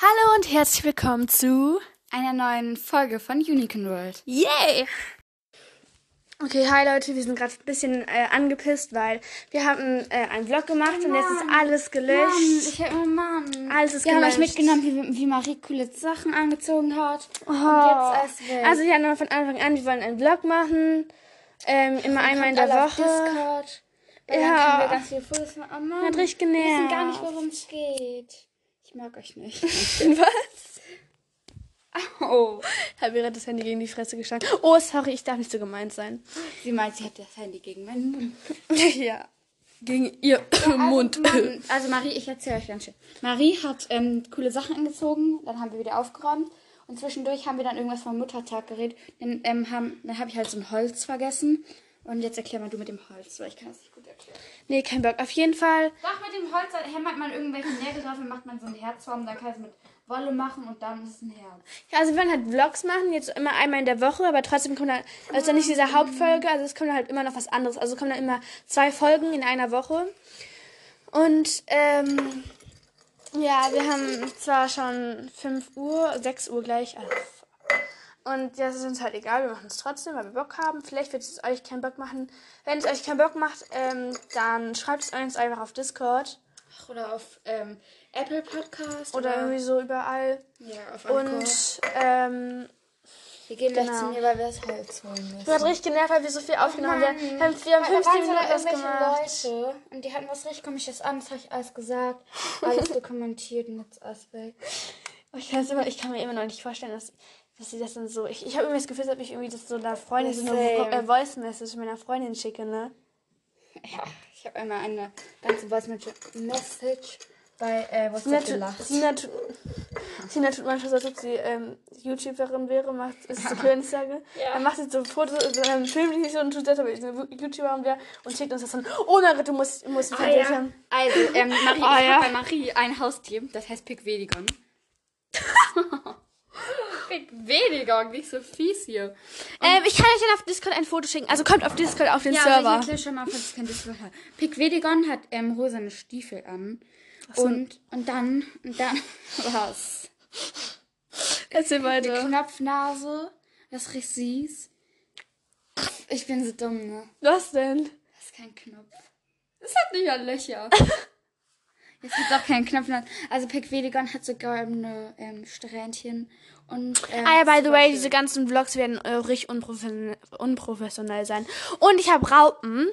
Hallo und herzlich willkommen zu einer neuen Folge von Unicorn World. Yay! Okay, hi Leute, wir sind gerade ein bisschen äh, angepisst, weil wir haben äh, einen Vlog gemacht und jetzt ist alles gelöscht. Mann, ich hab immer Mann. Alles ist Wir haben gelöscht. euch mitgenommen, wie, wie Marie coole Sachen angezogen hat. Oh. Und jetzt alles weg. Also ja, von Anfang an, wir wollen einen Vlog machen. Ähm, immer einmal in der Woche. Discord. Ja. Dann können wir ganz viele Fotos machen. Oh Mann. Hat richtig Wir wissen genervt. gar nicht, worum es geht. Ich mag euch nicht. Was? oh. Hat mir das Handy gegen die Fresse geschlagen. Oh, sorry, ich darf nicht so gemeint sein. Sie meint, sie hat das Handy gegen meinen Mund. ja. Gegen ihr Mund. Mann, also Marie, ich erzähle euch ganz schön. Marie hat ähm, coole Sachen angezogen, dann haben wir wieder aufgeräumt und zwischendurch haben wir dann irgendwas vom Muttertag geredet. Dann, ähm, haben, dann habe ich halt so ein Holz vergessen und jetzt erklär mal du mit dem Holz, weil ich kann das nicht gut. Nee, kein Bock. Auf jeden Fall. Doch, mit dem Holz hämmert man irgendwelche Nägel drauf und macht man so ein Herzform, dann kann es mit Wolle machen und dann ist es ein Herz. Ja, also wir wollen halt Vlogs machen, jetzt immer einmal in der Woche, aber trotzdem kommt dann, also dann nicht diese Hauptfolge, also es kommt halt immer noch was anderes. Also kommen dann immer zwei Folgen in einer Woche. Und ähm, ja, wir haben zwar schon 5 Uhr, 6 Uhr gleich, also, und das ist uns halt egal, wir machen es trotzdem, weil wir Bock haben. Vielleicht wird es euch keinen Bock machen. Wenn es euch keinen Bock macht, ähm, dann schreibt es uns einfach auf Discord Ach, oder auf ähm, Apple Podcast oder irgendwie so überall. ja, auf Anchor. Und ähm, wir gehen gleich genau. zu mir, weil wir das Holz holen müssen. Ich war richtig genervt, weil wir so viel aufgenommen haben. Wir haben, wir haben 15 Minuten was gemacht. Leute und die hatten was richtig komisches an, das habe ich alles gesagt, alles dokumentiert und jetzt alles weg. Oh, Ich, immer, ich kann mir immer noch nicht vorstellen, dass, dass sie das dann so. Ich, ich habe irgendwie das Gefühl, dass ich irgendwie das so einer Freundin, so eine äh, Voice Message meiner Freundin schicke, ne? Ja, ich habe einmal eine ganze Voice Message bei äh, Sina, WhatsApp tu, gelacht. Sina, Sina tut manchmal so, als ob sie ähm, YouTuberin wäre, macht, ist so Königssage. Ja. Dann macht sie so Fotos, so dann filmt die sich so und tut das, aber ich eine YouTuberin wäre und schickt uns das dann. Oh Naruto, du musst, musst Ah, ja. Also, ähm, Marie, Ah, ich ja. habe bei Marie ein Haustier, das heißt Picvedigon. Picvedigon, nicht so fies hier. Ähm, ich kann euch dann auf Discord ein Foto schicken. Also kommt auf Discord auf den Ja, aber ich Server. erkläre schon mal, falls kein Discord hat. Picvedigon hat ähm, rosane Stiefel an. Und, und dann, und dann, was? Erzähl weiter. Knopfnase, das richtig süß. Ich bin so dumm, ne? Was denn? Das ist kein Knopf. Es hat nicht mal Löcher. Jetzt gibt auch keinen Knopf. Also Picvedigon hat sogar eine ähm, Strähnchen und ähm, Ah ja, by the way, diese ganzen Vlogs werden äh, richtig unprofessionell, unprofessionell sein. Und ich habe Raupen.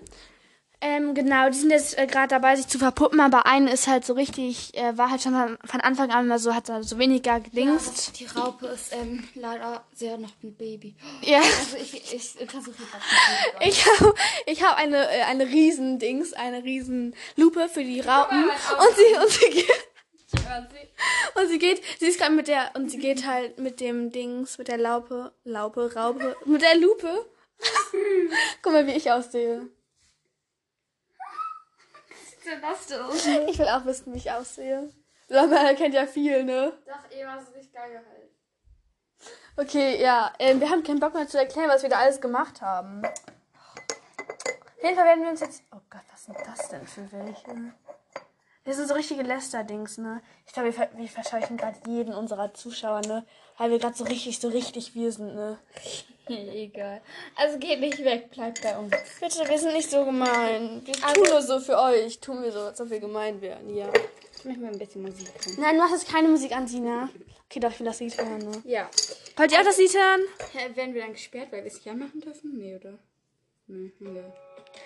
Ähm, genau, die sind jetzt äh, gerade dabei, sich zu verpuppen, aber eine ist halt so richtig, äh, war halt schon von, von Anfang an mal so, hat da so weniger gedingst. Die Raupe ist ähm, leider sehr noch ein Baby. Ja. Also ich, ich versuche jetzt auch nicht. Ich habe ich hab eine, äh, eine riesen Dings, eine riesen Lupe für die Raupen. Und sie, und sie geht, und sie geht, sie ist gerade mit der, und sie geht halt mit dem Dings, mit der Laupe, Laupe, Raupe, mit der Lupe. Guck mal, wie ich aussehe. Was du? Ich will auch wissen, wie ich aussehe. Lama kennt ja viel, ne? Doch, eben hast du dich geil gehalten. Okay, ja. Ähm, wir haben keinen Bock mehr zu erklären, was wir da alles gemacht haben. Auf jeden Fall werden wir uns jetzt. Oh Gott, was sind das denn für welche? Das sind so richtige Läster-Dings, ne? Ich glaube, wir, ver wir verscheuchen gerade jeden unserer Zuschauer, ne? Weil wir gerade so richtig, so richtig wir sind, ne? Egal. Also geht nicht weg, bleibt bei uns. Bitte, wir sind nicht so gemein. Wir Also- tun nur so für euch. Tun wir so, als ob wir gemein wären, ja. Ich möchte mal ein bisschen Musik hören. Nein, du machst jetzt keine Musik an, Sina. Okay, doch, ich will das Lied hören, ne? Ja. Wollt ihr auch das Lied hören? Hä, werden wir dann gesperrt, weil wir es nicht anmachen dürfen? Nee, oder? Nee, nee.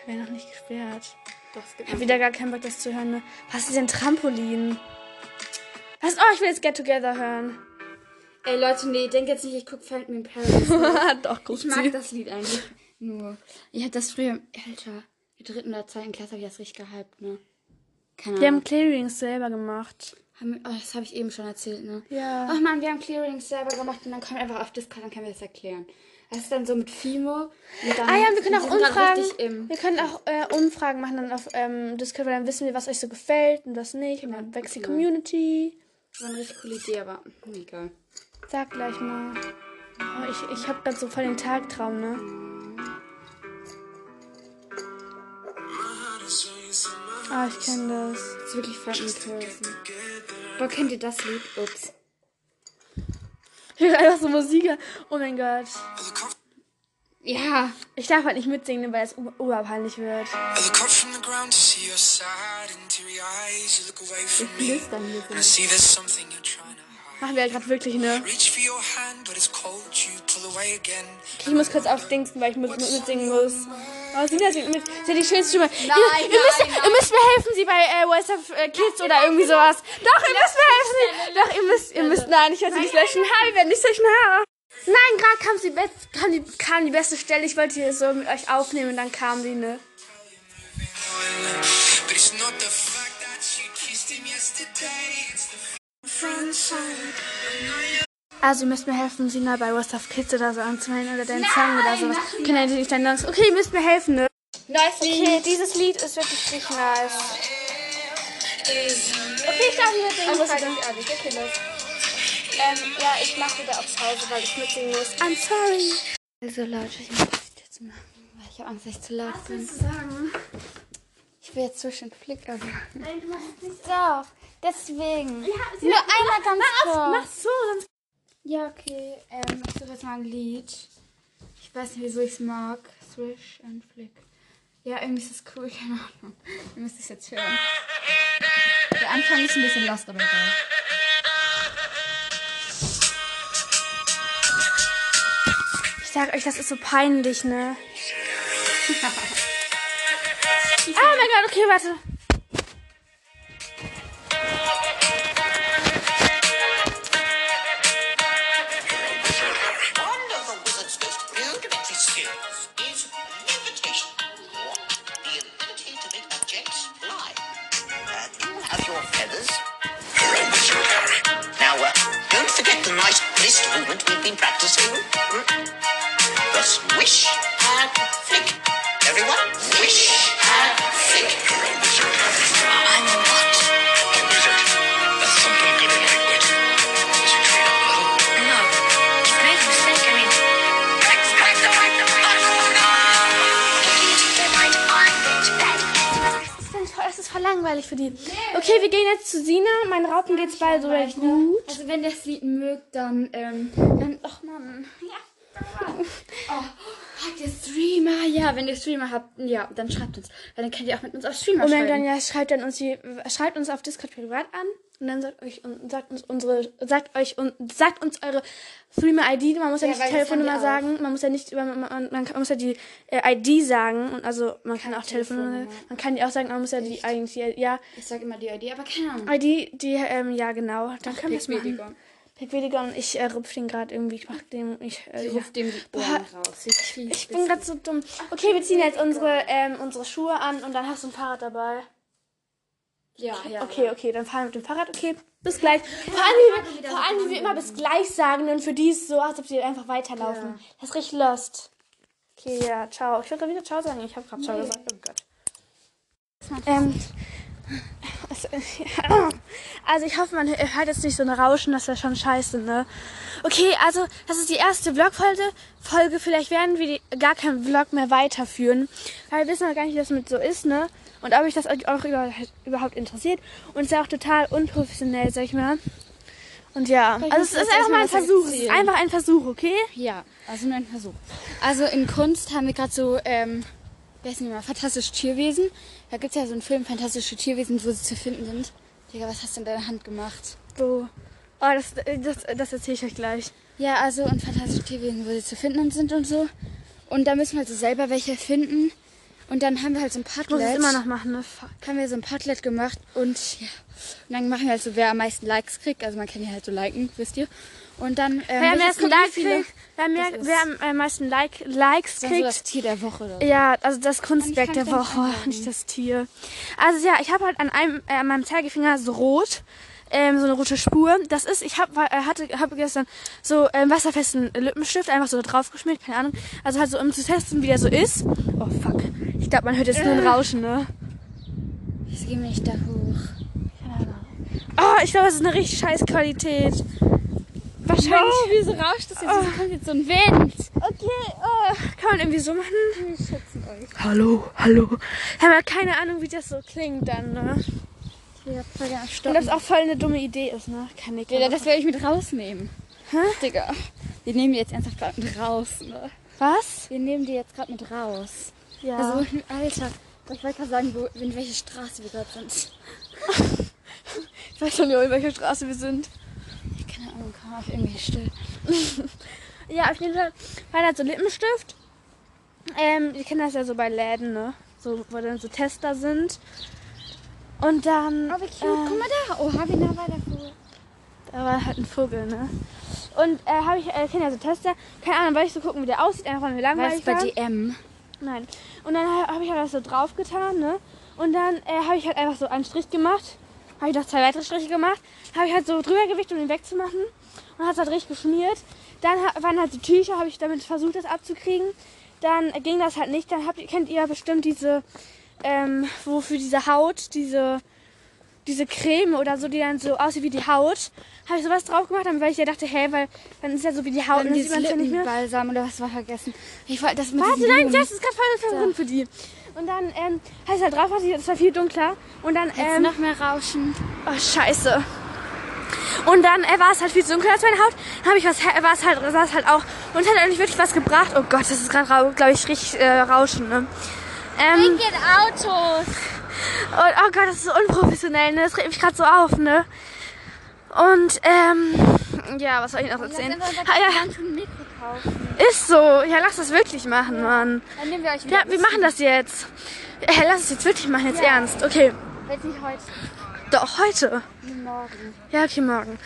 Ich wäre noch nicht gesperrt. Doch, es gibt Ich habe wieder gar keinen Bock, das zu hören. Ne? Was ist denn Trampolin? Was? Oh, ich will jetzt Get Together hören. Ey Leute, nee, denkt jetzt nicht, ich guck Phantom in Paris. Ne? Doch, guck Ich mag das Lied eigentlich nur. Ich hab das früher, Alter, in der dritten oder zweiten Klasse hab ich das richtig gehypt, ne? Keine Wir haben Ahnung. Clearings selber gemacht. Haben wir- oh, das habe ich eben schon erzählt, ne? Ja. Ach man, wir haben Clearings selber gemacht und dann kommt einfach auf Discord, dann können wir das erklären. Das ist dann so mit Fimo. Und dann, Ah ja, wir können auch Umfragen. Wir können auch äh, Umfragen machen dann auf ähm, Discord, weil dann wissen wir, was euch so gefällt und was nicht. Und dann wächst die okay. Community. so eine richtig coole Idee, aber egal. Sag gleich mal. Oh, ich ich habe gerade so voll den Tagtraum, ne? Ah, ich kenne das. Das ist wirklich Paris. ne? Boah, kennt ihr das Lied? Ups. Ich höre einfach so Musik. Oh mein Gott. Cough, Ja. Ich darf halt nicht mitsingen, weil es urpeinlich wird. I look up from the ground to see your sad and teary eyes. You look away from me. Flüstern hier And I so. see there's something you're trying to hide. Machen wir halt gerade wirklich, ne? Ich muss kurz aufdingsen, weil ich mit, mit, mitsingen muss. Oh, Sina singt mit. Sie hat die schönste Stimme. Nein, ihr, ihr, müsst, nein, ihr müsst mir helfen, sie bei äh, of äh, Kids oder irgendwie sowas. Doch, ihr müsst mir helfen. Doch, ihr müsst, ihr müsst. Nein, ich werde sie nicht löschen. Ha, wir werden nicht löschen. Ha. Nein, gerade kam, sie be- kam, die, kam die beste Stelle. Ich wollte hier so mit euch aufnehmen und dann kam die, ne? But Also, ihr müsst mir helfen, Sina bei Voice of Kids oder so anzumelden oder deinen Song oder sowas. Können ja nicht deinen Songs. Okay, ihr müsst mir helfen, ne? Nice Okay, dieses Lied ist wirklich richtig nice. Okay, ich darf. Also, ich ganz ehrlich, okay, los. Ähm, ja, ich mache wieder auf Pause, weil ich mitsingen muss. I'm sorry. Also Leute, ich muss das jetzt machen, weil ich habe Angst, dass ich zu laut bin. du sagen? Ich will jetzt zwischen Flick also. Nein, du machst nicht So, deswegen. Ja, Nur einmal ganz Mach kurz. so, sonst. Ja, okay. Ähm, ich suche jetzt mal ein Lied. Ich weiß nicht, wieso ich es mag. Swish and Flick. Ja, irgendwie ist es cool, keine Ahnung. Ihr müsst es jetzt hören. Der Anfang ist ein bisschen lost, aber egal. Ich sag euch, das ist so peinlich, ne? ah, mein Gott, okay, warte. Levitation, or the ability to make objects fly. Uh, you have your feathers? You're Harry. Now, uh, don't forget the nice wrist movement we've been practicing. Die. Okay, wir gehen jetzt zu Sina. Meinen Raupen geht's bald so recht gut. Also wenn ihr das Lied mögt, dann, ähm, dann, ach Mann. Ja. Oh, habt ihr Streamer? Ja, wenn ihr Streamer habt, ja, dann schreibt uns. Weil dann könnt ihr auch mit uns auf Streamer Und dann, schreiben. dann ja, schreibt dann uns die, schreibt uns auf Discord privat an und dann sagt euch und sagt uns unsere, sagt euch und sagt uns eure Streamer ID. Man muss ja, Ja, nicht die Telefonnummer sagen. Man muss ja nicht über, man, man, man, muss ja die äh, ID sagen und also man kann auch Telefonnummer. Man kann die auch sagen. Man muss ja die eigentlich ja Ich sag immer die ID, aber keine Ahnung. ID, die ähm, ja genau. Dann können wir es machen. Pickwilliger und ich äh, rupf den gerade irgendwie. Ich mach dem ich. Äh, ja. ruft dem die Ohren raus. Kriegt Ich bin gerade so dumm. Okay, wir ziehen jetzt unsere ähm, unsere Schuhe an und dann hast du ein Fahrrad dabei. Ja, ja. Okay, okay, dann fahren wir mit dem Fahrrad. Okay, bis gleich. Vor allem, wie wir, vor allem, wie wir immer bis gleich sagen und für die ist es so, als ob sie einfach weiterlaufen. Das ist richtig lost. Okay, ja, ciao. Ich würde wieder ciao sagen. Ich habe gerade ciao gesagt. Oh Gott. Ähm, also, also ich hoffe, man hört jetzt nicht so ein Rauschen, das wäre schon scheiße, ne? Okay, also das ist die erste Vlog-Folge. Folge. Vielleicht werden wir die, gar keinen Vlog mehr weiterführen. Weil wir wissen noch gar nicht, wie das mit so ist, ne? Und ob euch das euch auch über, überhaupt interessiert. Und es ist ja auch total unprofessionell, sag ich mal. Und ja, also es ist einfach mal ein Versuch. Es ist einfach ein Versuch, okay? Ja, also nur ein Versuch. Also in Kunst haben wir gerade so, ähm, wer ist nicht mal, Fantastische Tierwesen. Da gibt's ja so einen Film, Fantastische Tierwesen, wo sie zu finden sind. Digga, was hast du in deiner Hand gemacht? So. Oh, das, das, das erzähle ich euch gleich. Ja, also in Fantastische Tierwesen, wo sie zu finden sind und so. Und da müssen wir halt so selber welche finden. Und dann haben wir halt so ein muss Padlet. es immer noch machen, ne? Fuck. haben wir so ein Padlet gemacht und ja. Und dann machen wir halt so, wer am meisten Likes kriegt. Also man kann ja halt so liken, wisst ihr. Und dann, ähm, Wer am meisten gucken, wie Like viele- kriegt, wer, mehr, Das ist- wer am meisten like, Likes Das ist so das kriegt. Tier der Woche. Oder? so. Ja, also das Kunstwerk der Woche, nicht das Tier. Also ja, ich habe halt an einem, äh, an meinem Zeigefinger so rot, ähm, so eine rote Spur. Das ist, ich hab, äh, hatte, habe gestern so ähm, wasserfesten Lippenstift einfach so da drauf geschmiert, keine Ahnung. Also halt so, um zu testen, wie der so ist. Oh fuck. Ich glaube, man hört jetzt nur ein Rauschen, ne? Ich gehe nicht da hoch. Oh, ich glaube, es ist eine richtig scheiß Qualität. Wahrscheinlich. Oh, wieso rauscht das jetzt? Wieso kommt jetzt so ein Wind? Okay, oh, kann man irgendwie so machen? Wir schätzen euch. Hallo, hallo. Ich habe ja keine Ahnung, wie das so klingt dann, ne? Ich will voll gerne Und das auch voll eine dumme Idee ist, ne? Kann ich. Ja, das werde ich mit rausnehmen. Digga. Wir nehmen die jetzt ernsthaft gerade mit raus, ne? Was? Wir nehmen die jetzt gerade mit raus. Ja. Also, Alter, ich wollte gerade sagen, wo, in welche Straße wir gerade sind. ich weiß schon nicht, in welcher Straße wir sind. Keine Ahnung, kann man irgendwie still. Ja, auf jeden Fall war da so Lippenstift. Ähm, ihr kennt das ja so bei Läden, ne? So, wo dann so Tester sind. Und dann. Oh, wie cute. Guck mal da. Oha, wie nah war der Vogel. Da war halt ein Vogel, ne? Und äh, habe ich, äh, kenne ja so Tester. Keine Ahnung, weil ich so gucken, wie der aussieht, einfach weil mir War langweilig das bei war. DM? Nein. Und dann ha- habe ich halt das so drauf getan, ne? Und dann äh, habe ich halt einfach so einen Strich gemacht. Habe ich noch zwei weitere Striche gemacht. Habe ich halt so drüber gewicht, um ihn wegzumachen. Und hat es halt richtig geschmiert. Dann waren halt die Tücher, habe ich damit versucht, das abzukriegen. Dann äh, ging das halt nicht. Dann habt ihr, kennt ihr bestimmt diese, ähm, wo für diese Haut, diese, diese Creme oder so, die dann so aussieht wie die Haut. Habe ich sowas drauf gemacht, weil ich ja dachte, hä, weil dann ist ja so wie die Haut und Und dann sieht man es ja nicht mehr. Lippenbalsam oder was war vergessen? Ich wollte das mit Warte, nein, das ist gerade voll verwirrend für die. Und dann ähm, heißt halt drauf, es war viel dunkler. Und dann, Jetzt ähm, noch mehr Rauschen. oh, scheiße. Und dann äh, war es halt viel zu dunkel als meine Haut. Dann habe ich was, war es halt, war es halt auch. Und hat eigentlich wirklich was gebracht. Oh Gott, das ist gerade, glaube ich, richtig äh, Rauschen, ne? Ähm, geht Autos. und, oh Gott, das ist so unprofessionell, ne? Das regt mich gerade so auf, ne? Und, ähm, ja, was soll ich noch erzählen? Dann Ha, ja, ein Mikro kaufen. ist so. Ja, lass das wirklich machen, Mann. Dann nehmen wir euch Ja, wir machen das jetzt. Äh, lass es jetzt wirklich machen, jetzt ernst. Okay. Jetzt nicht heute, Doch, heute. morgen. Ja, okay, morgen.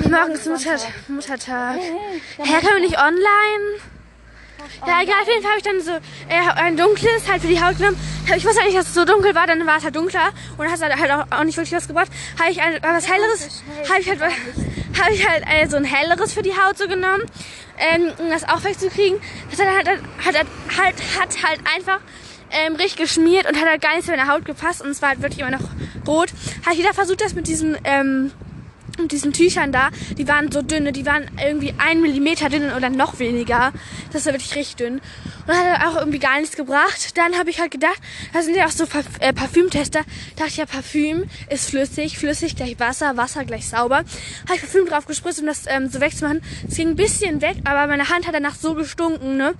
nee, Morgen ist Mutter, Muttertag. Hä, können wir nicht online? Ja, egal, auf jeden Fall habe ich dann so äh, ein dunkles halt für die Haut genommen. Ich wusste eigentlich, dass es so dunkel war, dann war es halt dunkler und hat halt auch, auch nicht wirklich was gebracht. Habe ich ein, was helleres, habe ich halt, habe ich halt äh, so ein helleres für die Haut so genommen, ähm, um das auch wegzukriegen. Das hat halt, hat, hat, halt, hat halt einfach ähm, richtig geschmiert und hat halt gar nicht zu meiner Haut gepasst und es war halt wirklich immer noch rot. Ich wieder versucht, das mit diesen ähm, und diesen Tüchern da, die waren so dünne, die waren irgendwie ein Millimeter dünn oder noch weniger. Das war wirklich richtig dünn. Und hat auch irgendwie gar nichts gebracht. Dann habe ich halt gedacht, das sind ja auch so Parf äh, Parfümtester. Dachte ich ja, Parfüm ist flüssig, flüssig gleich Wasser, Wasser gleich sauber. Habe ich Parfüm drauf gespritzt, um das ähm, so wegzumachen. Es ging ein bisschen weg, aber meine Hand hat danach so gestunken, ne?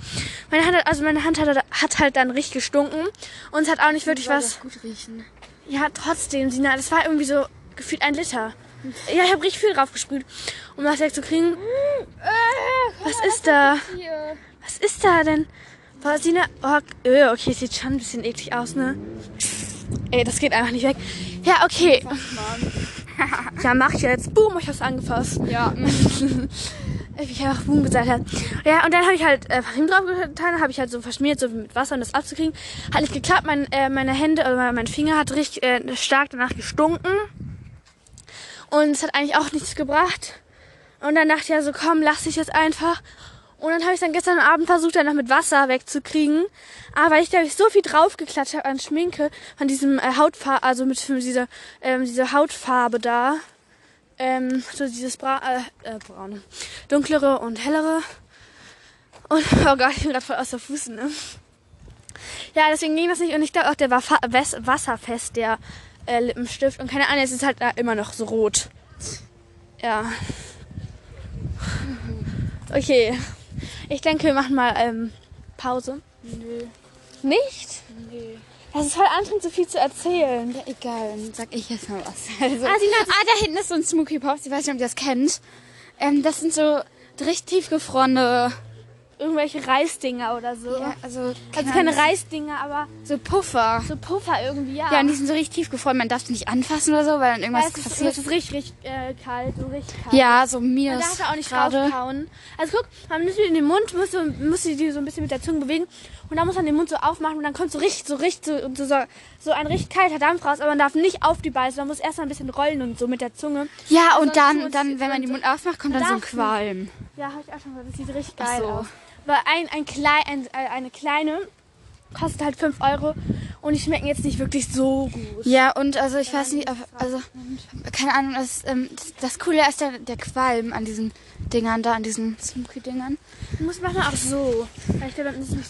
Meine Hand hat, also meine Hand hat, hat halt dann richtig gestunken. Und es hat auch nicht wirklich was. gut riechen. Ja, trotzdem, Sina, das war irgendwie so gefühlt ein Liter. Ja, ich habe richtig viel drauf gesprüht, um das wegzukriegen. Was ist da? Was ist da denn? Boah, Sina, oh, äh, okay, sieht schon ein bisschen eklig aus, ne? Ey, das geht einfach nicht weg. Ja, okay. Ja, mach ich jetzt. Boom, ich hab's angefasst. Ja. Wie ich einfach Boom gesagt habe. Ja, und dann habe ich halt äh, Parfüm drauf getan, habe ich halt so verschmiert, so mit Wasser, um das abzukriegen. Hat nicht geklappt, mein, äh, meine Hände, oder mein Finger hat richtig äh, stark danach gestunken. Und es hat eigentlich auch nichts gebracht. Und dann dachte ich ja so, komm, lass dich jetzt einfach. Und dann habe ich dann gestern Abend versucht, dann noch mit Wasser wegzukriegen. Aber ich da so viel draufgeklatscht habe an Schminke, von diesem äh, Hautfarbe, also mit dieser, ähm, diese Hautfarbe da, ähm, so dieses Bra äh, äh, braune, dunklere und hellere. Und oh Gott, ich bin gerade voll aus der Fußen, ne? Ja, deswegen ging das nicht. Und ich glaube auch, der war wasserfest, der äh, Lippenstift. Und keine Ahnung, es ist halt da immer noch so rot. Ja. Okay. Ich denke, wir machen mal ähm, Pause. Nö. Nicht? Nö. Das ist voll anstrengend, so viel zu erzählen. Ja, egal, dann sag ich jetzt mal was. Also, Ah, Sina, ah, da hinten ist so ein Smokey Pops, ich weiß nicht, ob ihr das kennt. Ähm, das sind so richtig tiefgefrorene, Irgendwelche Reisdinger oder so. ja, also, also keine Reisdinger, aber so Puffer. so Puffer irgendwie, ja. Ja, und die sind so richtig tiefgefroren, man darf die nicht anfassen oder so, weil dann irgendwas es ist, passiert. es ist richtig, richtig äh, kalt und richtig kalt. Ja, so mir Man ist darf da auch nicht gerade. draufhauen. Also guck, man muss die in den Mund, muss, so- muss die die so ein bisschen mit der Zunge bewegen und dann muss man den Mund so aufmachen und dann kommt so richtig, so richtig, so, und so, so, so ein richtig kalter Dampf raus, aber man darf nicht auf die beißen, man muss erst mal ein bisschen rollen und so mit der Zunge. Ja, und Sonst dann, dann, wenn man den Mund aufmacht, kommt dann so ein Qualm. Ja, habe ich auch schon mal, das sieht richtig geil so. aus. Weil ein, ein, ein, äh, eine kleine kostet halt 5 Euro Und die schmecken jetzt nicht wirklich so gut. Ja, und also ich weiß nicht, also keine Ahnung, das, ähm, das, das Coole ist der, der Qualm an diesen Dingern da, an diesen Smoky-Dingern. Du musst machen auch so.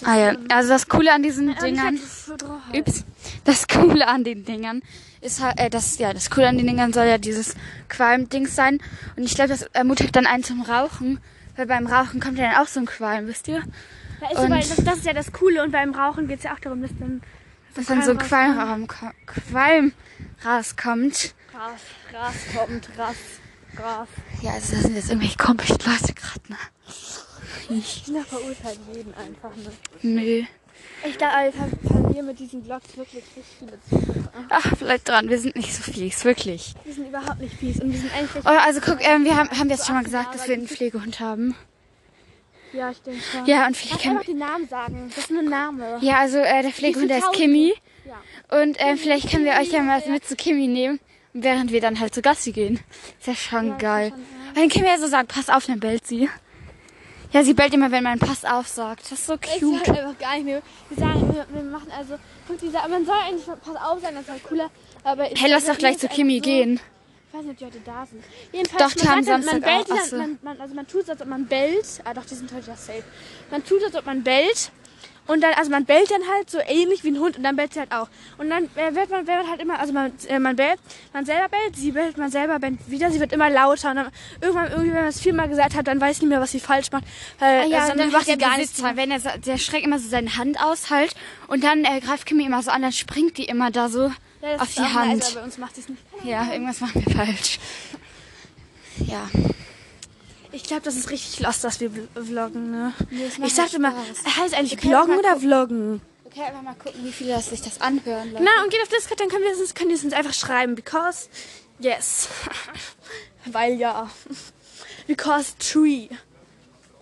So Ah ja, also das Coole an diesen nicht Dingern, halt ups, das Coole an den Dingern ist halt, äh, das, ja, das Coole an den Dingern soll ja dieses Qualm-Dings sein. Und ich glaube, das ermutigt dann einen zum Rauchen, weil beim Rauchen kommt ja dann auch so ein Qualm, wisst ihr? Ja, ist weil das, das ist ja das Coole und beim Rauchen geht es ja auch darum, dass dann Dass dann so ein Qualm Qualm, Qualm rauskommt. Gras, Gras kommt, Gras, Gras. Ja, also das sind jetzt irgendwelche komischen Leute gerade, ne? Kinder verurteilen jeden einfach, ne? Nö. Ich glaube, wir ver- verlieren mit diesen Vlogs wirklich richtig viele Zuschauer. Ach, vielleicht dran, wir sind nicht so fies, wirklich. Die sind überhaupt nicht fies und die sind eigentlich... Oh, also guck, ähm, wir haben, haben jetzt schon mal gesagt, dass wir einen Pflegehund haben. Ja, ich denke schon. Ja, und vielleicht können einfach den Namen sagen. Das ist nur ein Name. Ja, also äh, der Pflegehund, der ist tausend? Kimi. Ja. Und ähm, vielleicht können wir euch ja mal mit zu Kimi nehmen, während wir dann halt zu Gassi gehen. Ist ja schon geil. Und dann können wir ja so sagen, pass auf, dann bellt sie. Ja, sie bellt immer, wenn man Pass auf sagt. Das ist so Ich cute. sag einfach gar nicht mehr. Wir sagen, wir, wir machen also, guck, dieser, man soll eigentlich pass auf sein, das ist halt cooler. Aber ich- Hey, lass doch gleich zu Kimi so, gehen. Ich weiß nicht, ob die heute da sind. Jedenfalls, Doch, die haben man, sagt dann, man Samstag auch. bellt, Ach dann, so. man, man, also man tut als ob man bellt. Ah, doch, die sind heute ja safe. Man tut so, als ob man bellt. Und dann, also man bellt dann halt so ähnlich wie ein Hund und dann bellt sie halt auch. Und dann äh, wird man, wird man halt immer, also man, äh, man bellt, man selber bellt, sie bellt, man selber bellt wieder, sie wird immer lauter. Und dann irgendwann, irgendwie, wenn man es viermal gesagt hat, dann weiß ich nicht mehr, was sie falsch macht. Weil, Ah ja, also und dann macht macht sie gar nichts. Wenn er, der streckt immer so seine Hand aus halt und dann äh, greift Kimi immer so an, dann springt die immer da so Ja, auf die Hand. Aber bei uns macht es nicht. Ja, irgendwas machen wir falsch. Ja. Ich glaube, das ist richtig lost, dass wir vl- vloggen, ne? macht ich sagte Spaß. heißt eigentlich vloggen mal oder vloggen? Okay, einfach mal gucken, wie viele sich das anhören. Leute. Na, und geht auf Discord, dann können wir es es uns einfach schreiben. Because, yes. Weil ja. Because tree.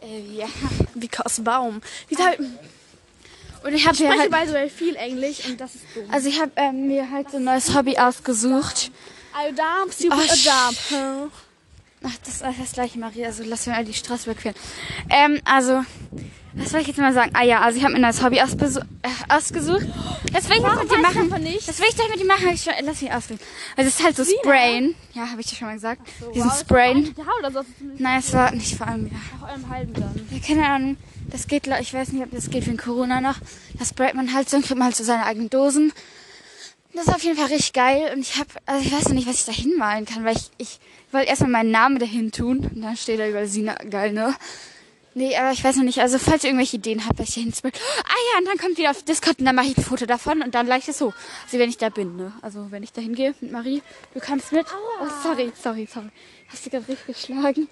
Äh, ja. Because Baum. Die halt, Und ich habe spreche halt, by the way viel Englisch und das ist dumm. also ich habe ähm, mir halt so ein neues Hobby ausgesucht. I dump, stupid Oh, a dump. Ach, das ist das gleiche, Maria. Also lass mir die Straße überqueren. Ähm, also, was soll ich jetzt mal sagen? Ah ja, also ich habe mir ein neues Hobby äh, ausgesucht. Das will ich jetzt mit dir machen. Das will ich doch mit dir machen. Ich, lass mich ausreden. Also es ist halt so Sprayen. Ja, habe ich dir schon mal gesagt. Diesen Sprayen. Ja, oder so. Zumindest Nein, es war nicht vor allem, ja. auf eurem halben dann. Ja, keine Ahnung. Das geht, ich weiß nicht, ob das geht wegen Corona noch. Das sprayt man halt so und kriegt man halt so seine eigenen Dosen. Das ist auf jeden Fall richtig geil. Und ich habe, also ich weiß noch nicht, was ich da hinmalen kann, weil ich, ich wollte erstmal meinen Namen dahin tun. Und dann steht da überall Sina, geil, ne? Nee, aber ich weiß noch nicht. Also, falls ihr irgendwelche Ideen habt, was ich da hinspraye. Ah ja, und dann kommt wieder auf Discord und dann mache ich ein Foto davon und dann leicht es so. Also, wenn ich da bin, ne? Also, wenn ich da hingehe mit Marie, du kommst mit. Oh, sorry, sorry, sorry. Hast du gerade richtig geschlagen?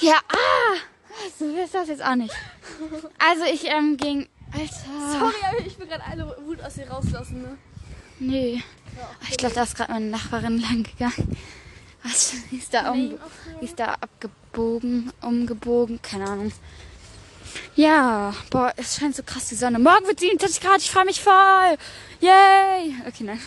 Ja, ah! So ist das jetzt auch nicht. Also, ich, ähm, ging. Alter. Sorry, aber ich will gerade alle Wut aus dir rauslassen, ne? Nee. Ich glaube, da ist gerade meine Nachbarin lang gegangen. Was? Die ist da, um, die ist da abgebogen, umgebogen, keine Ahnung. Ja, boah, es scheint so krass die Sonne. Morgen wird 27 Grad, ich freue mich voll. Yay! Okay, nein.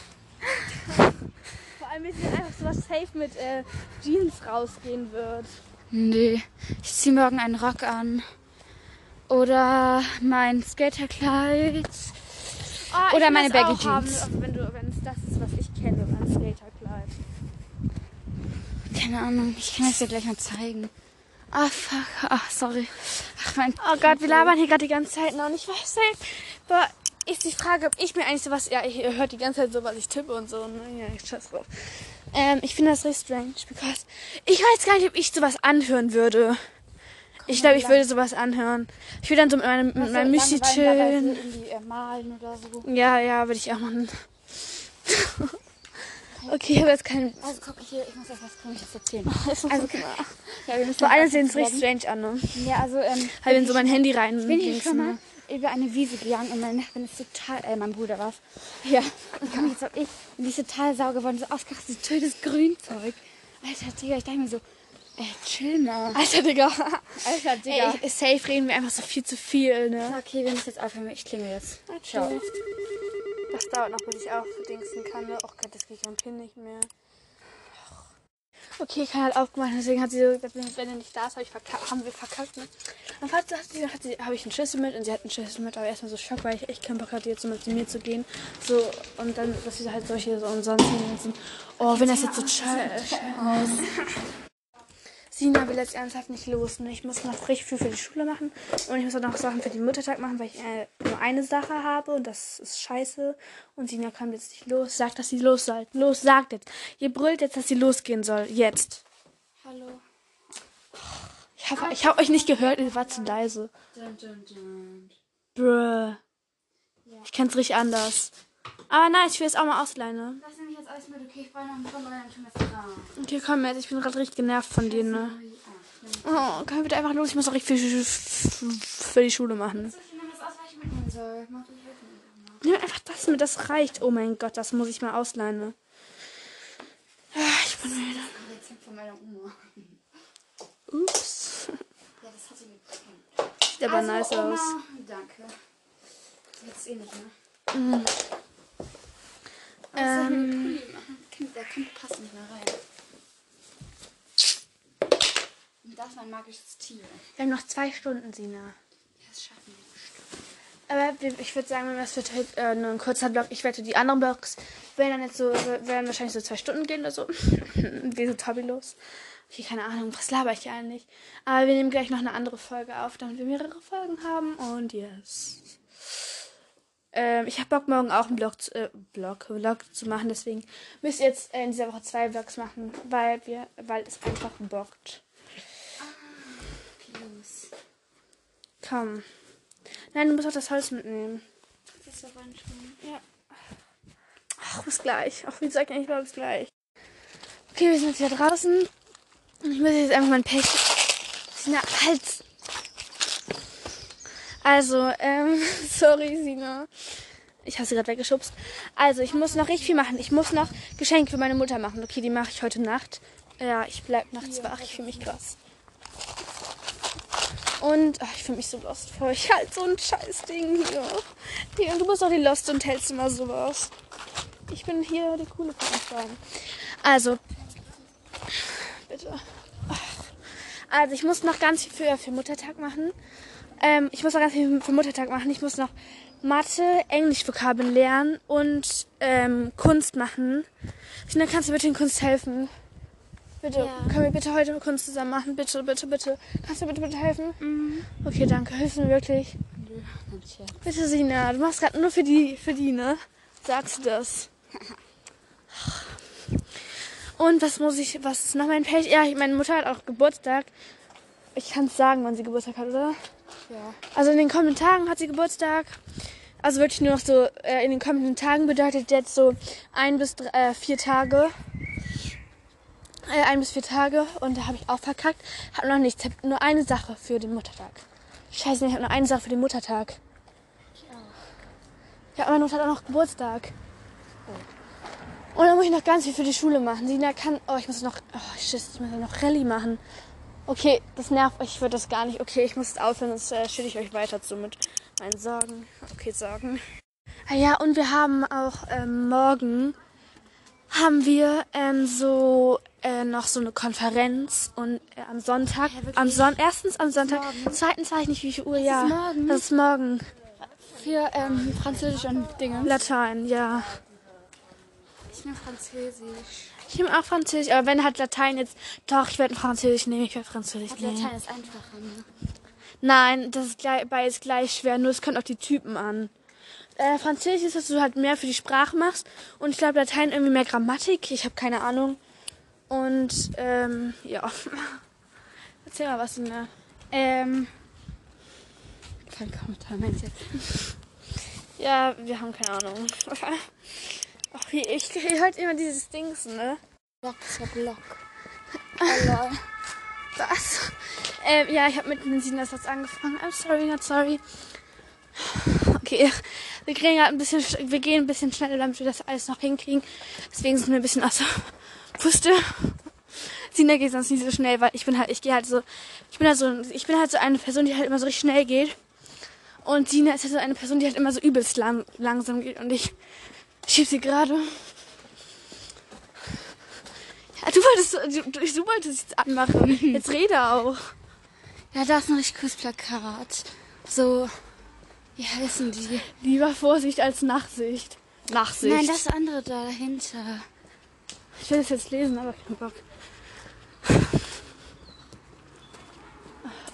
Vor allem, wenn einfach sowas safe mit äh, Jeans rausgehen wird. Nee, ich ziehe morgen einen Rock an. Oder mein Skaterkleid. Ah, Oder meine Baggy haben, Jeans. also wenn, du, wenn es das ist, was ich kenne, ein Skaterkleid. Keine Ahnung, ich kann es dir gleich mal zeigen. Ah, fuck. Ach, sorry. Ach, mein Oh Gott, wir labern hier gerade die ganze Zeit noch. Und ich weiß nicht, aber ist die Frage, ob ich mir eigentlich sowas. Ja, ihr hört die ganze Zeit so, was ich tippe und so. Ne? Ja, ich scheiß drauf. Ähm, ich finde das richtig strange, because ich weiß gar nicht, ob ich sowas anhören würde. Ich glaube, ich würde sowas anhören. Ich würde dann so mit meinem, mit meinem Müsli chillen. äh, malen oder so. Ja, ja, würde ich auch machen. okay, ich habe jetzt keinen. Also guck hier, ich muss euch was komisches erzählen. Also, Ja, wir müssen vor allem sehen es richtig strange an, ne? Ja, also ähm, Halt in so mein Handy rein. bin ich links, schon mal ne? über eine Wiese gegangen und meine Nachbarin ist total, äh, mein Bruder war's. Ja. Und komm jetzt auch ich und die ist total sauer geworden, so ausgerastet, so schönes Grünzeug. Alter, Digga, ich dachte mir so, äh, chill mal. Alter, Digga. Alter, Digga. Ey, safe reden wir einfach so viel zu viel, ne? okay, wir müssen jetzt aufhören, ich klingel jetzt. Ciao. Das dauert noch, bis ich aufdingsen kann. Ne? Oh Gott, das geht kein Pin nicht mehr. Okay, kann halt aufgemacht, deswegen hat sie so gesagt, wenn er nicht da ist, hab ich verkackt, haben wir verkackt. Ne? Dann hat sie, sie, habe ich einen Schlüssel mit und sie hat einen Schlüssel mit, aber erstmal so Schock, weil ich echt keinen Bock hatte, jetzt so mit mir zu gehen. So, und dann, dass sie halt solche so und sonst sind. Oh, wenn das jetzt so scheiße aus. Sina will jetzt ernsthaft nicht los. Ne? Ich muss noch richtig viel für die Schule machen. Und ich muss auch noch Sachen für den Muttertag machen, weil ich äh, nur eine Sache habe. Und das ist scheiße. Und Sina kann jetzt nicht los. Sagt, dass sie los soll. Los, sagt jetzt. Ihr brüllt jetzt, dass sie losgehen soll. Jetzt. Hallo. Ich habe ich hab euch nicht gehört. Ihr wart zu leise. Bruh. Ich kenn's richtig anders. Aber nice, ich will es auch mal ausleihen, ne? Alles mit. Okay, ich brauche noch tun wir es da. Okay, komm jetzt. Ich bin gerade richtig genervt von denen, ne? Oh, komm bitte einfach los. Ich muss auch richtig viel für die Schule machen. Nimm einfach das mit, das reicht. Oh mein Gott, das muss ich mal ausleihen. Ne? Ah, Ich bin müde. Rezept von meiner Oma. Ups. Ja, das hat sie geschenkt. Sieht aber also, nice Oma, aus. Danke. Jetzt eh nicht mehr. Ähm, Ähm, der kommt passt nicht mehr rein. Und das ist mein magisches Tier. wir haben noch zwei Stunden, Sina. Ja, das schaffen wir bestimmt. Aber ich würde sagen, das wird halt äh, nur ein kurzer Block. Ich wette, die anderen Blocks werden dann jetzt so, werden wahrscheinlich so zwei Stunden gehen oder so. Wie so hobbylos. Okay, keine Ahnung, was laber ich hier eigentlich? Aber wir nehmen gleich noch eine andere Folge auf, damit wir mehrere Folgen haben. Und yes. Ähm, ich habe Bock, morgen auch einen Blog, zu- äh, Blog, Vlog zu machen. Deswegen müsst ihr jetzt äh, in dieser Woche zwei Vlogs machen, weil wir, weil es einfach bockt. Los. Komm. Nein, du musst auch das Holz mitnehmen. Das ist reinschwimmen. Ja. Ach, bis gleich. Ach, wie gesagt, ich glaube bis gleich. Okay, wir sind jetzt hier draußen. Und ich muss jetzt einfach mein Pech. Sina, halt! Also, ähm, sorry, Sina. Ich habe sie gerade weggeschubst. Also, ich muss noch richtig viel machen. Ich muss noch Geschenke für meine Mutter machen. Okay, die mache ich heute Nacht. Ja, ich bleib nachts wach. Ich fühle mich krass. Und ach, ich fühle mich so lost vor. Ich halt so ein scheiß Ding hier. Hier, du bist doch die Lost und hältst immer sowas. Ich bin hier die coole von uns beiden. Also, bitte. Ach. Also, ich muss noch ganz viel für, für Muttertag machen. Ähm, ich muss noch ganz viel für Muttertag machen. Ich muss noch Mathe, Englisch-Vokabeln lernen und ähm, Kunst machen. Sina, kannst du bitte in Kunst helfen? Bitte, Ja. können wir bitte heute Kunst zusammen machen? Bitte, bitte, bitte. Kannst du bitte, bitte helfen? Okay, danke. Hilfst du mir wirklich? Bitte, Sina, du machst gerade nur für die, für die, ne? Sagst du das? Und was muss ich, was ist noch mein Pech? Ja, meine Mutter hat auch Geburtstag. Ich kann es sagen, wann sie Geburtstag hat, oder? Ja. Also in den kommenden Tagen hat sie Geburtstag. Also wirklich nur noch so, äh, in den kommenden Tagen bedeutet jetzt so ein bis drei, äh, vier Tage. Äh, ein bis vier Tage. Und da habe ich auch verkackt. Hab noch nichts. Hab nur eine Sache für den Muttertag. Scheiße, ich habe nur eine Sache für den Muttertag. Ja, meine Mutter hat auch noch Geburtstag. Und dann muss ich noch ganz viel für die Schule machen. Sina kann. Oh, ich muss noch. Oh, shit, ich muss noch Rallye machen. Okay, das nervt euch, ich würde das gar nicht. Okay, ich muss jetzt aufhören, sonst äh, schütte ich euch weiter zu mit meinen Sorgen. Okay, Sorgen. Ah ja, und wir haben auch ähm, morgen haben wir ähm, so äh, noch so eine Konferenz und äh, am Sonntag, am Son erstens am Sonntag, zweitens weiß ich nicht wie viel Uhr, ja. morgen? Das ist morgen. Für ähm, Französisch und Dinge. Latein, ja. Ich nehme Französisch. Ich nehme auch Französisch, aber wenn halt Latein jetzt, doch, ich werde Französisch nehmen, ich werde Französisch nehmen. Latein ist einfacher. Ne? Nein, das ist gleich, beides gleich schwer, nur es kommt auf die Typen an. Äh, Französisch ist, dass du halt mehr für die Sprache machst und ich glaube Latein irgendwie mehr Grammatik, ich habe keine Ahnung. Und ähm, ja. Erzähl mal was, Sina. Ähm. Kein Kommentar, meinst du jetzt? Ja, wir haben keine Ahnung. Ach, wie ich, ihr hört immer dieses Dings, ne? Block Block. Oh. Was? Ähm, ja, ich habe mit dem Sinas angefangen. I'm sorry, not sorry. Okay, wir kriegen halt ein bisschen, sch- wir gehen ein bisschen schneller, damit wir das alles noch hinkriegen. Deswegen sind wir ein bisschen aus der Puste. Sina geht sonst nicht so schnell, weil ich bin halt, ich gehe halt so, ich bin halt so, ich bin halt so eine Person, die halt immer so richtig schnell geht. Und Sina ist halt so eine Person, die halt immer so übelst lang, langsam geht und ich schieb sie gerade. Ah, Du wolltest, du, du, wolltest jetzt anmachen. Jetzt rede auch. Ja, da ist ein richtig cooles Plakat. So, wie heißen die? Lieber Vorsicht als Nachsicht. Nachsicht. Nein, das andere da dahinter. Ich will das jetzt lesen, aber kein Bock.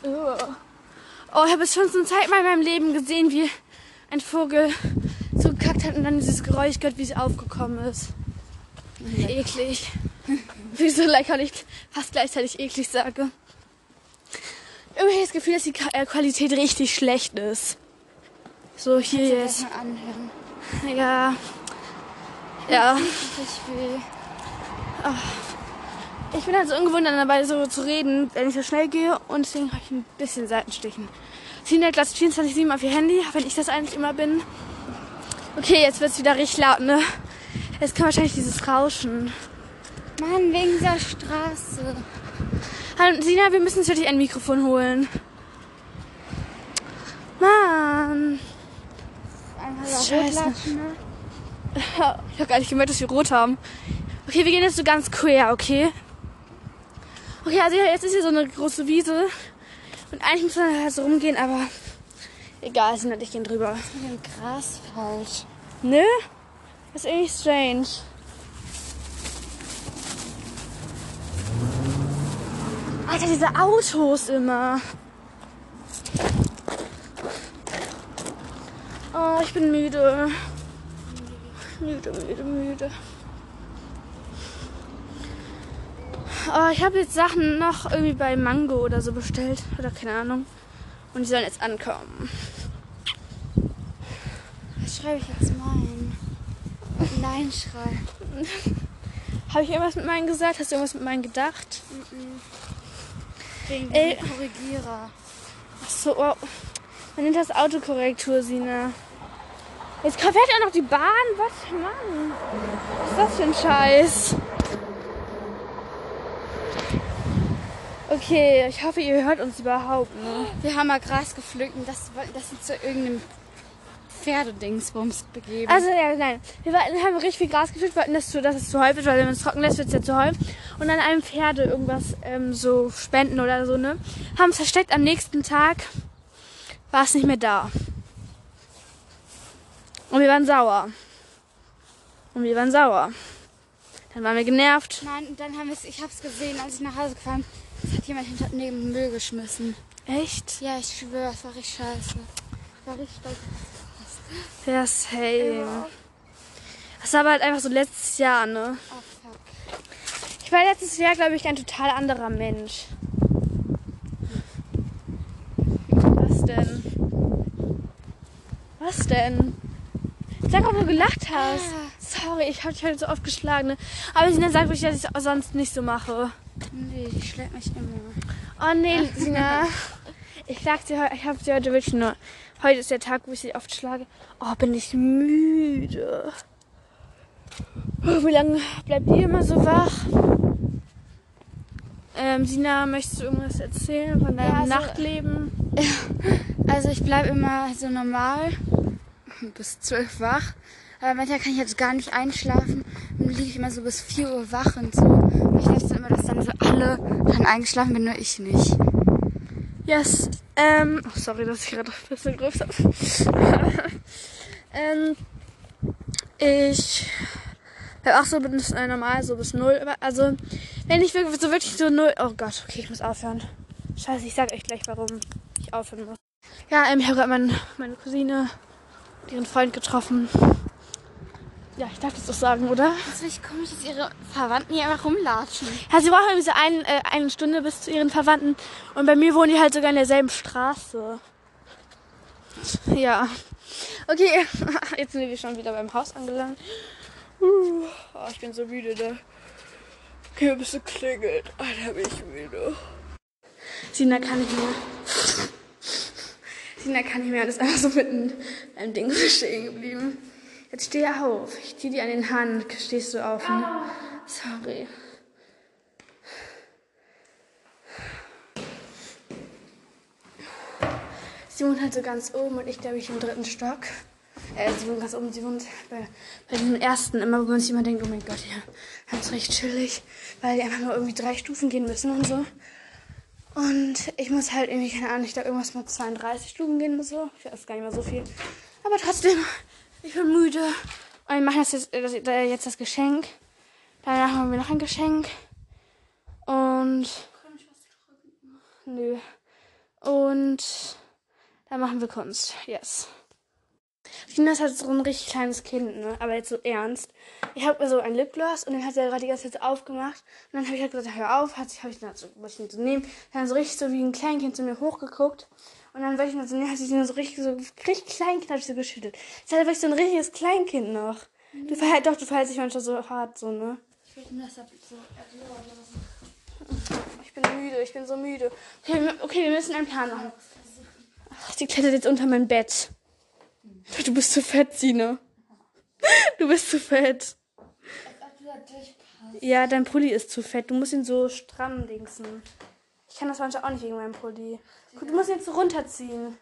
Oh, ich habe es schon zum zweiten Mal in meinem Leben gesehen, wie ein Vogel so gekackt hat und dann dieses Geräusch gehört, wie es aufgekommen ist. Eklig. Wieso lecker ich fast gleichzeitig eklig sage. Irgendwie das Gefühl, dass die äh, Qualität richtig schlecht ist. So, hier jetzt. anhören? Ja. Ja. Weh. Ich bin halt so ungewohnt dabei, so zu reden, wenn ich so schnell gehe und deswegen habe ich ein bisschen Seitenstichen. Tina glotzt 24-7 auf ihr Handy, wenn ich das eigentlich immer bin. Okay, jetzt wird's wieder richtig laut, ne? Jetzt kommt wahrscheinlich dieses Rauschen. Mann, wegen dieser Straße. Hallo, Sina, wir müssen uns wirklich ein Mikrofon holen. Mann. Einfach ist scheiße. ne? Ich habe gar nicht gemerkt, dass wir rot haben. Okay, wir gehen jetzt so ganz quer, okay? Okay, also jetzt ist hier so eine große Wiese. Und eigentlich muss man halt so rumgehen, aber egal, sind halt, ich gehen drüber. Mit dem Gras falsch. Ne? Das ist irgendwie strange. Alter, diese Autos immer. Oh, ich bin müde. Müde, müde, müde. Oh, ich habe jetzt Sachen noch irgendwie bei Mango oder so bestellt. Oder keine Ahnung. Und die sollen jetzt ankommen. Was schreibe ich jetzt mein? Nein, schreiben. Habe ich irgendwas mit meinen gesagt? Hast du irgendwas mit meinen gedacht? Wegen Ey. dem Korrigierer. Ach so, oh. man nennt das Autokorrektur, Sina. Jetzt fährt auch noch die Bahn. Was, Mann? Was ist das für ein Scheiß? Okay, ich hoffe, ihr hört uns überhaupt, ne? Wir haben mal Gras gepflückt und das, das sind zu irgendeinem Pferdedingsbums begeben. Also, ja, nein. Wir wollten, haben richtig viel Gras gefüllt, wollten, dass, zu, dass es zu häufig wird, weil wenn man es trocken lässt, wird es ja zu häufig. Und dann einem Pferde irgendwas ähm, so spenden oder so, ne? Haben es versteckt. Am nächsten Tag war es nicht mehr da. Und wir waren sauer. Und wir waren sauer. Dann waren wir genervt. Nein, und dann haben wir es, ich habe es gesehen, als ich nach Hause gefahren bin. Es hat jemand hinter neben Müll geschmissen. Echt? Ja, ich schwöre, es war richtig scheiße. Ich war richtig stolz. Ja, same. Das war aber halt einfach so letztes Jahr, ne? Oh, fuck. Ich war letztes Jahr, glaube ich, ein total anderer Mensch. Was denn? Was denn? Sag, ob du gelacht hast. Sorry, ich habe dich heute so oft geschlagen. Ne? Aber Sina sagt wirklich, dass ich es sonst nicht so mache. Nee, die schlägt mich immer. Oh nee, Sina. Ich sag dir, ich habe sie heute wirklich nur. Heute ist der Tag, wo ich sie oft schlage. Oh, bin ich müde. Oh, wie lange bleibt ihr immer so wach? Ähm, Sina, möchtest du irgendwas erzählen von deinem Ja, also- Nachtleben? Also ich bleibe immer so normal bis 12 wach. Aber manchmal kann ich jetzt gar nicht einschlafen. Dann liege ich immer so bis 4 Uhr wach und so. Ich dachte immer, dass dann so alle dann eingeschlafen bin, nur ich nicht. Yes. Ähm, oh, sorry, dass ich gerade ein bisschen größer. ähm, ich bleib auch so bis äh, normal, so bis null. Aber Also, wenn ich wirklich so wirklich so null. Oh Gott, okay, ich muss aufhören. Scheiße, ich sag euch gleich, warum ich aufhören muss. Ja, ähm, ich habe gerade mein, meine Cousine, und ihren Freund getroffen. Ja, ich darf das doch sagen, oder? Das ist richtig komisch, dass ihre Verwandten hier einfach rumlatschen. Ja, sie brauchen irgendwie so ein, äh, eine Stunde bis zu ihren Verwandten. Und bei mir wohnen die halt sogar in derselben Straße. Ja. Okay, jetzt sind wir schon wieder beim Haus angelangt. Uh, oh, ich bin so müde, ne? Okay, ein bisschen klingelt. Alter, bin ich müde. Sina kann nicht mehr. Sina kann nicht mehr. Das ist einfach so mitten beim Ding stehen geblieben. Jetzt steh auf. Ich zieh dir an den Hand. Stehst du auf, ne? Sorry. Sie wohnt halt so ganz oben und ich glaube ich im dritten Stock. Äh, sie wohnt ganz oben, sie wohnt bei, bei diesem ersten, immer wo man sich immer denkt, oh mein Gott, ja, ist recht chillig, weil die einfach nur irgendwie drei Stufen gehen müssen und so. Und ich muss halt irgendwie, keine Ahnung, ich glaube irgendwas mit 32 Stufen gehen oder so. Ich weiß gar nicht mehr so viel. Aber trotzdem, ich bin müde. Und wir machen das jetzt, das, jetzt das Geschenk. Danach haben wir noch ein Geschenk. Und. Nö. Und dann machen wir Kunst. Yes. Tina ist halt so ein richtig kleines Kind, ne? Aber jetzt so ernst. Ich habe so ein Lipgloss und den hat er gerade die ganze Zeit aufgemacht. Und dann habe ich halt gesagt, hör auf, hat sich, habe ich dann so, wollte ich ihn so nehmen. Dann so richtig so wie ein Kleinkind zu mir hochgeguckt. Und dann wollte ich ihn so hat sich den so richtig, so richtig ich so geschüttelt. Jetzt hat er wirklich so ein richtiges Kleinkind noch. Du verhältst, doch, du verhältst dich manchmal so hart, so, ne? Ich will das so Ich bin müde, ich bin so müde. Okay, wir- okay wir müssen einen Plan machen. Ach, die klettert jetzt unter mein Bett. Du bist zu fett, Sina. Du bist zu fett. Ja, dein Pulli ist zu fett. Du musst ihn so stramm dingsen. Ich kann das manchmal auch nicht wegen meinem Pulli. Guck, du musst ihn jetzt runterziehen.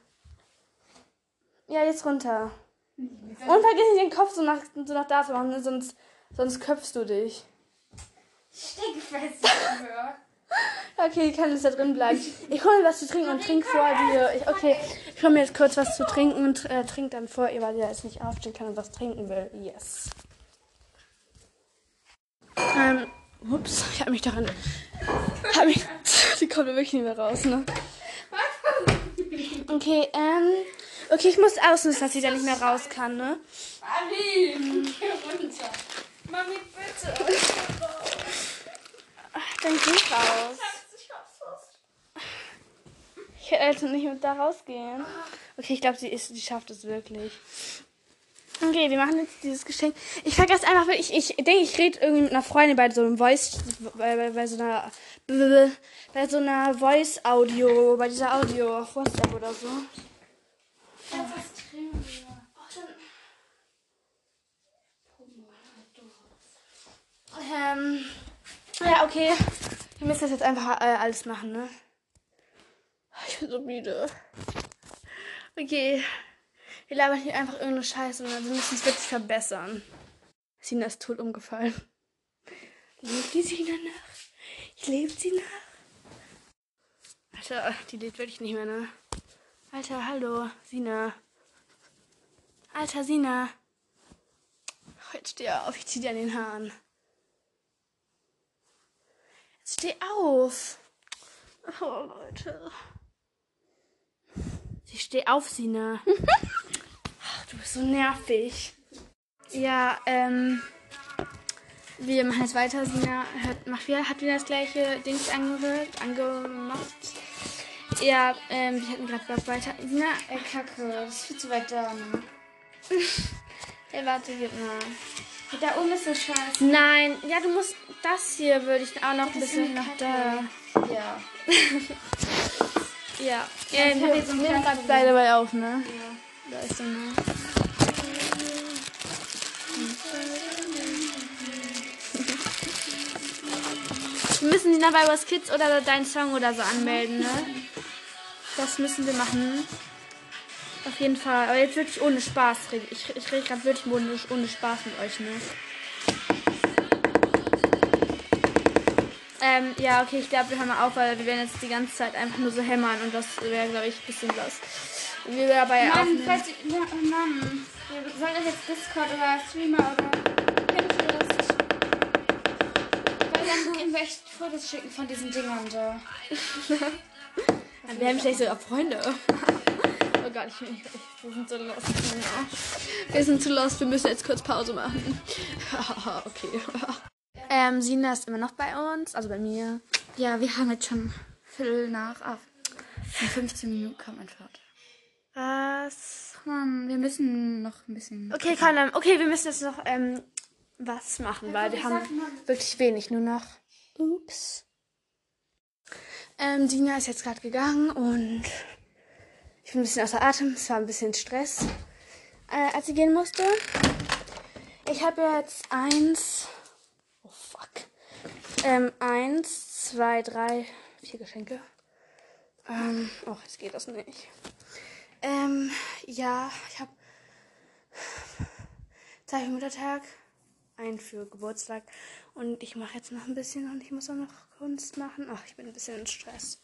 Ja, jetzt runter. Und vergiss nicht den Kopf so nach, so nach da zu machen, ne? sonst, sonst köpfst du dich. Steck fest, Okay, ich kann jetzt da drin bleiben. Ich hole mir was zu trinken und trink vor dir. Ich, okay, ich hole mir jetzt kurz was zu trinken und äh, trink dann vor ihr, weil sie jetzt nicht aufstehen kann und was trinken will. Yes. Ähm, ups, ich habe mich daran. Hab mich, die kommt wirklich nicht mehr raus, ne? Okay, ähm. Okay, ich muss ausnutzen, dass sie da nicht mehr raus kann, ne? Mami, geh runter. Mami, bitte. Dann geh raus. Ich hätte also nicht mit da rausgehen. Okay, ich glaube, sie ist, sie schafft es wirklich. Okay, wir machen jetzt dieses Geschenk. Ich vergesse einfach, ich, ich denke, ich rede irgendwie mit einer Freundin bei so einem Voice, bei, bei, bei so einer, bei so einer Voice Audio, bei dieser Audio auf WhatsApp oder so. Ähm, ja, okay. Wir müssen das jetzt einfach äh, alles machen, ne? Ich bin so müde. Okay. Wir labern hier einfach irgendeine Scheiße und wir müssen es wirklich verbessern. Sina ist tot umgefallen. Lebt die Sina noch? Lebt sie noch? Alter, die lebt wirklich nicht mehr, ne? Alter, hallo, Sina. Alter, Sina. Jetzt steh auf, ich zieh dir an den Haaren. Jetzt steh auf. Oh, Leute. Ich steh auf, Sina. Bist so nervig. Ja, ähm. Wir machen jetzt weiter. Sina hört, macht wieder, hat wieder das gleiche Dings angehört, angemacht. Ja, ähm, wir hatten gerade weiter. Sina, Ey, Kacke, das ist viel zu weit da. Ne? äh, warte, gib mal. Da oben ist so scheiße. Nein, ja, du musst das hier würde ich auch noch ein bisschen noch da. Ja. Ja. ich Ja, hab nimm jetzt so ein nimm kleines grad gleich dabei auf, ne? Da ist so eine. Wir müssen sie dabei was Kids oder deinen Song oder so anmelden, ne? Das müssen wir machen. Auf jeden Fall. Aber jetzt wirklich ohne Spaß rede ich. Ich rede gerade wirklich ohne, ohne Spaß mit euch, ne? Ähm, ja, okay, ich glaube, wir hören mal auf, weil wir werden jetzt die ganze Zeit einfach nur so hämmern und das wäre, glaube ich, ein bisschen was. Wir dabei Mann, aufnehmen. falls oh Mann. Wir sollen das jetzt Discord oder Streamer oder dann können wir echt Fotos schicken von diesen Dingern da. Wir haben vielleicht sogar Freunde. oh Gott, ich, ich, ich, wir sind so lost. Wir sind zu lost, wir müssen jetzt kurz Pause machen. okay. Ähm, Sina ist immer noch bei uns, also bei mir. Ja, wir haben jetzt schon Viertel nach. Ah, in 15 Minuten kommt mein Vater. Was? Mann, wir müssen noch ein bisschen. Okay, komm, dann, okay, wir müssen jetzt noch ähm, was machen, weil wir haben wirklich wenig, nur noch. Ups. Ähm, Dina ist jetzt gerade gegangen und ich bin ein bisschen außer Atem. Es war ein bisschen Stress, äh, als sie gehen musste. Ich habe jetzt eins. Oh fuck. Ähm, eins, zwei, drei, vier Geschenke. Ähm, oh, jetzt geht das nicht. Ähm, ja, ich habe für Muttertag, ein für Geburtstag. Und ich mache jetzt noch ein bisschen und ich muss auch noch Kunst machen. Ach, ich bin ein bisschen in Stress.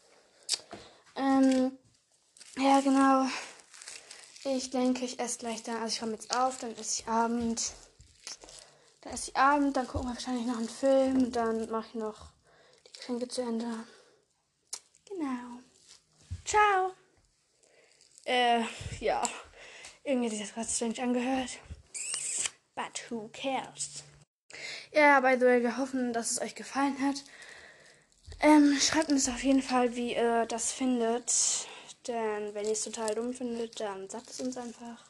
Ähm, ja, genau. Ich denke, ich esse gleich dann. Also ich komme jetzt auf, dann esse ich Abend. Dann esse ich Abend, dann gucken wir wahrscheinlich noch einen Film dann mache ich noch die Geschenke zu Ende. Genau. Ciao. Äh, ja. Irgendwie hat sich das gerade strange angehört. But who cares? Ja, by the way, wir hoffen, dass es euch gefallen hat. Ähm, schreibt uns auf jeden Fall, wie ihr das findet. Denn wenn ihr es total dumm findet, dann sagt es uns einfach.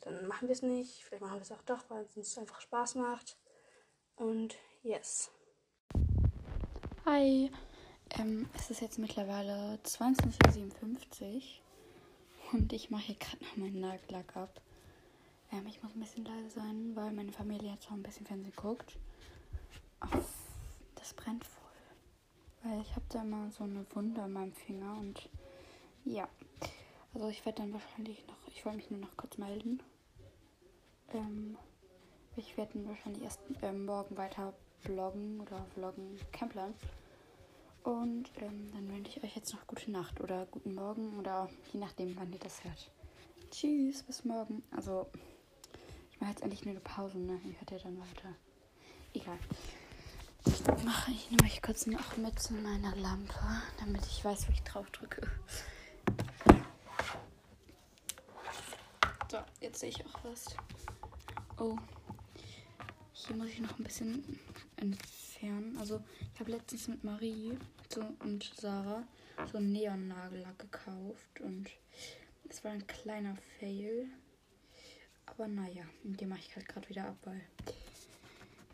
Dann machen wir es nicht. Vielleicht machen wir es auch doch, weil es uns einfach Spaß macht. Und yes. Hi. Ähm, es ist jetzt mittlerweile 22.57 Uhr und ich mache hier gerade noch meinen Nagellack ab. Ähm, ich muss ein bisschen leise sein, weil meine Familie jetzt noch ein bisschen Fernsehen guckt. Ach, das brennt voll. Weil ich habe da immer so eine Wunde an meinem Finger und ja. Also ich werde dann wahrscheinlich noch, ich wollte mich nur noch kurz melden. Ähm, ich werde dann wahrscheinlich erst ähm, morgen weiter bloggen oder vloggen, Plan. Und ähm, dann wünsche ich euch jetzt noch gute Nacht oder guten Morgen oder je nachdem, wann ihr das hört. Tschüss, bis morgen. Also, mache jetzt endlich nur eine Pause, ne? Ich hört ja dann weiter. Egal. Mache ich nehme euch kurz noch mit zu meiner Lampe, damit ich weiß, wo ich drauf drücke. So, jetzt sehe ich auch was. Oh, hier muss ich noch ein bisschen entfernen. Also, ich habe letztens mit Marie so, und Sarah so einen Neon-Nagellack gekauft und es war ein kleiner Fail. Aber naja, den mache ich halt gerade wieder ab, weil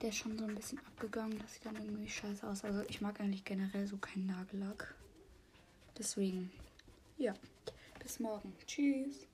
der ist schon so ein bisschen abgegangen. Das sieht dann irgendwie scheiße aus. Also, ich mag eigentlich generell so keinen Nagellack. Deswegen, ja, bis morgen. Tschüss.